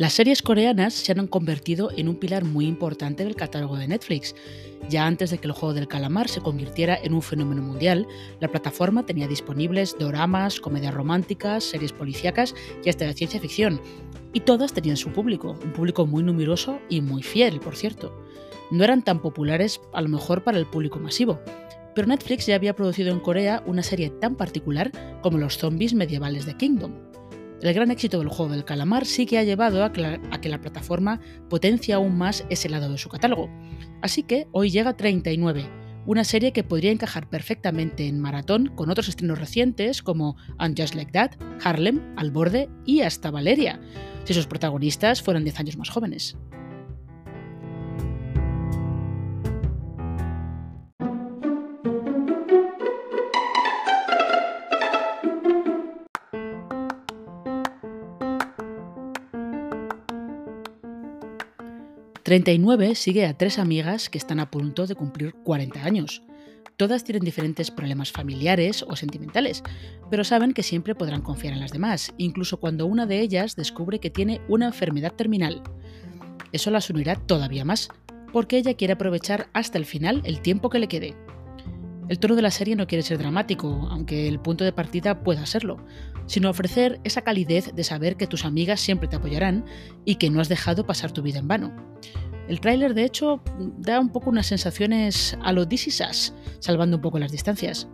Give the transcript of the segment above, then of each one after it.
Las series coreanas se han convertido en un pilar muy importante del catálogo de Netflix. Ya antes de que el juego del calamar se convirtiera en un fenómeno mundial, la plataforma tenía disponibles doramas, comedias románticas, series policíacas y hasta de ciencia ficción. Y todas tenían su público, un público muy numeroso y muy fiel, por cierto. No eran tan populares a lo mejor para el público masivo, pero Netflix ya había producido en Corea una serie tan particular como los zombies medievales de Kingdom. El gran éxito del juego del calamar sí que ha llevado a que, la, plataforma potencie aún más ese lado de su catálogo. Así que hoy llega 39, una serie que podría encajar perfectamente en maratón con otros estrenos recientes como And Just Like That, Harlem, Al Borde y hasta Valeria, si sus protagonistas fueran 10 años más jóvenes. 39 sigue a tres amigas que están a punto de cumplir 40 años. Todas tienen diferentes problemas familiares o sentimentales, pero saben que siempre podrán confiar en las demás, incluso cuando una de ellas descubre que tiene una enfermedad terminal. Eso las unirá todavía más, porque ella quiere aprovechar hasta el final el tiempo que le quede. El tono de la serie no quiere ser dramático, aunque el punto de partida pueda serlo, sino ofrecer esa calidez de saber que tus amigas siempre te apoyarán y que no has dejado pasar tu vida en vano. El tráiler, de hecho, da un poco unas sensaciones a lo This salvando un poco las distancias.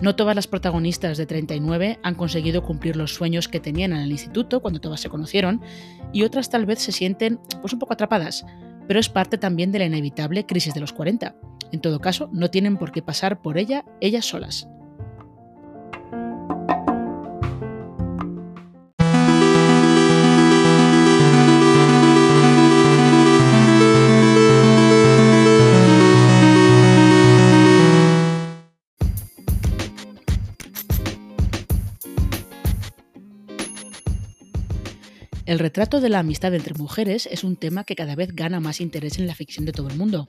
No todas las protagonistas de 39 han conseguido cumplir los sueños que tenían en el instituto cuando todas se conocieron, y otras tal vez se sienten pues, un poco atrapadas, pero es parte también de la inevitable crisis de los 40. En todo caso, no tienen por qué pasar por ella ellas solas. El retrato de la amistad entre mujeres es un tema que cada vez gana más interés en la ficción de todo el mundo,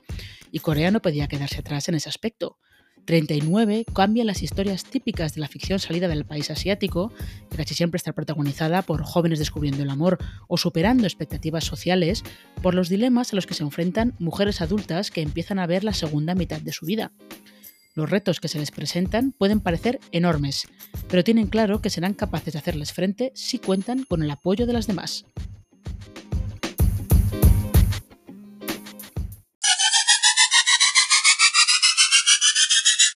y Corea no podía quedarse atrás en ese aspecto. 39 cambia las historias típicas de la ficción salida del país asiático, que casi siempre está protagonizada por jóvenes descubriendo el amor o superando expectativas sociales, por los dilemas a los que se enfrentan mujeres adultas que empiezan a ver la segunda mitad de su vida. Los retos que se les presentan pueden parecer enormes, pero tienen claro que serán capaces de hacerles frente si cuentan con el apoyo de las demás.